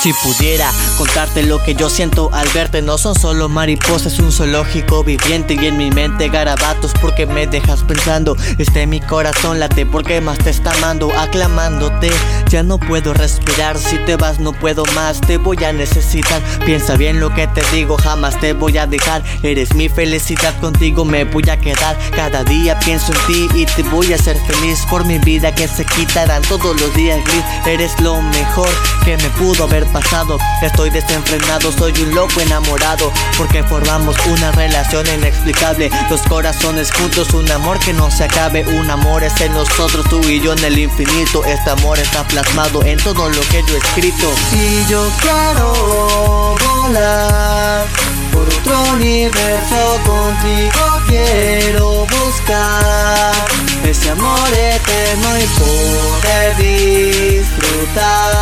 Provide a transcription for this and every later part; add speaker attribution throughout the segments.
Speaker 1: Si pudiera contarte lo que yo siento al verte No son solo mariposas, un zoológico viviente Y en mi mente garabatos porque me dejas pensando Este mi corazón late porque más te está amando Aclamándote, ya no puedo respirar Si te vas no puedo más, te voy a necesitar Piensa bien lo que te digo, jamás te voy a dejar Eres mi felicidad, contigo me voy a quedar Cada día pienso en ti y te voy a hacer feliz Por mi vida que se quitarán todos los días gris Eres lo mejor que me pudo haber pasado. Estoy desenfrenado, soy un loco enamorado. Porque formamos una relación inexplicable. Dos corazones juntos, un amor que no se acabe. Un amor es en nosotros, tú y yo en el infinito. Este amor está plasmado en todo lo que yo he escrito.
Speaker 2: Y yo quiero volar por otro universo contigo. Quiero buscar ese amor eterno y poder disfrutar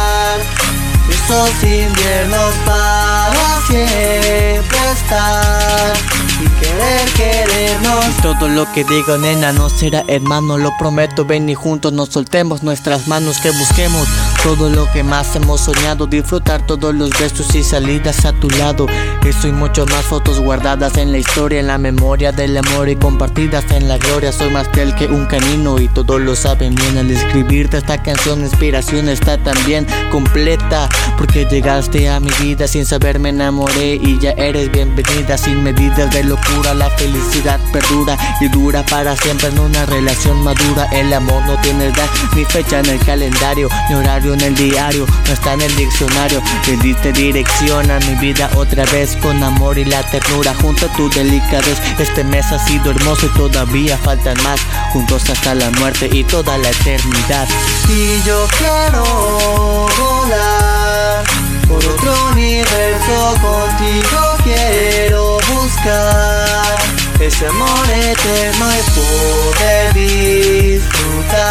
Speaker 2: esos inviernos para siempre estar y querer querernos.
Speaker 1: Todo lo que digo, nena, no será hermano, lo prometo. Ven y juntos nos soltemos nuestras manos, que busquemos todo lo que más hemos soñado. Disfrutar todos los besos y salidas a tu lado. Eso y mucho más fotos guardadas en la historia, en la memoria del amor y compartidas en la gloria. Soy más fiel que un canino y todos lo saben bien. Al escribirte esta canción, inspiración está también completa. Porque llegaste a mi vida sin saber, me enamoré y ya eres bienvenida sin medidas de locura. La felicidad perdura y dura para siempre en una relación madura. El amor no tiene edad ni fecha en el calendario, ni horario en el diario, no está en el diccionario. Le diste dirección a mi vida otra vez con amor y la ternura. Junto a tu delicadez, este mes ha sido hermoso y todavía faltan más. Juntos hasta la muerte y toda la eternidad.
Speaker 2: Y yo quiero volar ese amor eterno y poder disfrutar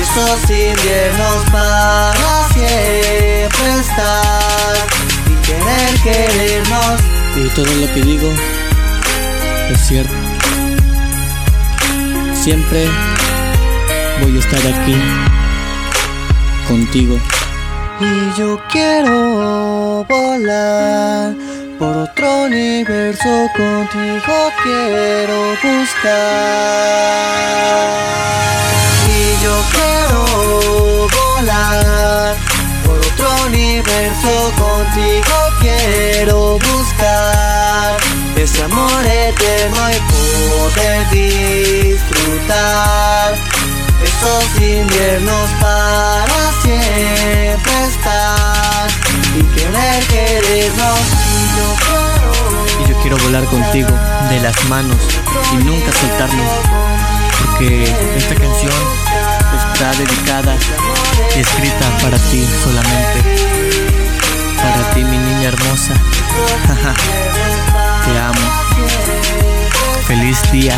Speaker 2: esos inviernos para siempre estar y querer querernos.
Speaker 1: Y todo lo que digo es cierto. Siempre voy a estar aquí contigo.
Speaker 2: Y yo quiero volar por otro universo contigo quiero buscar. Y yo quiero volar por otro universo contigo quiero buscar. Ese amor eterno y poder disfrutar. Esos inviernos para siempre
Speaker 1: volar contigo de las manos y nunca soltarnos. Porque esta canción está dedicada escrita para ti solamente. Para ti, mi niña hermosa. Te amo. Feliz día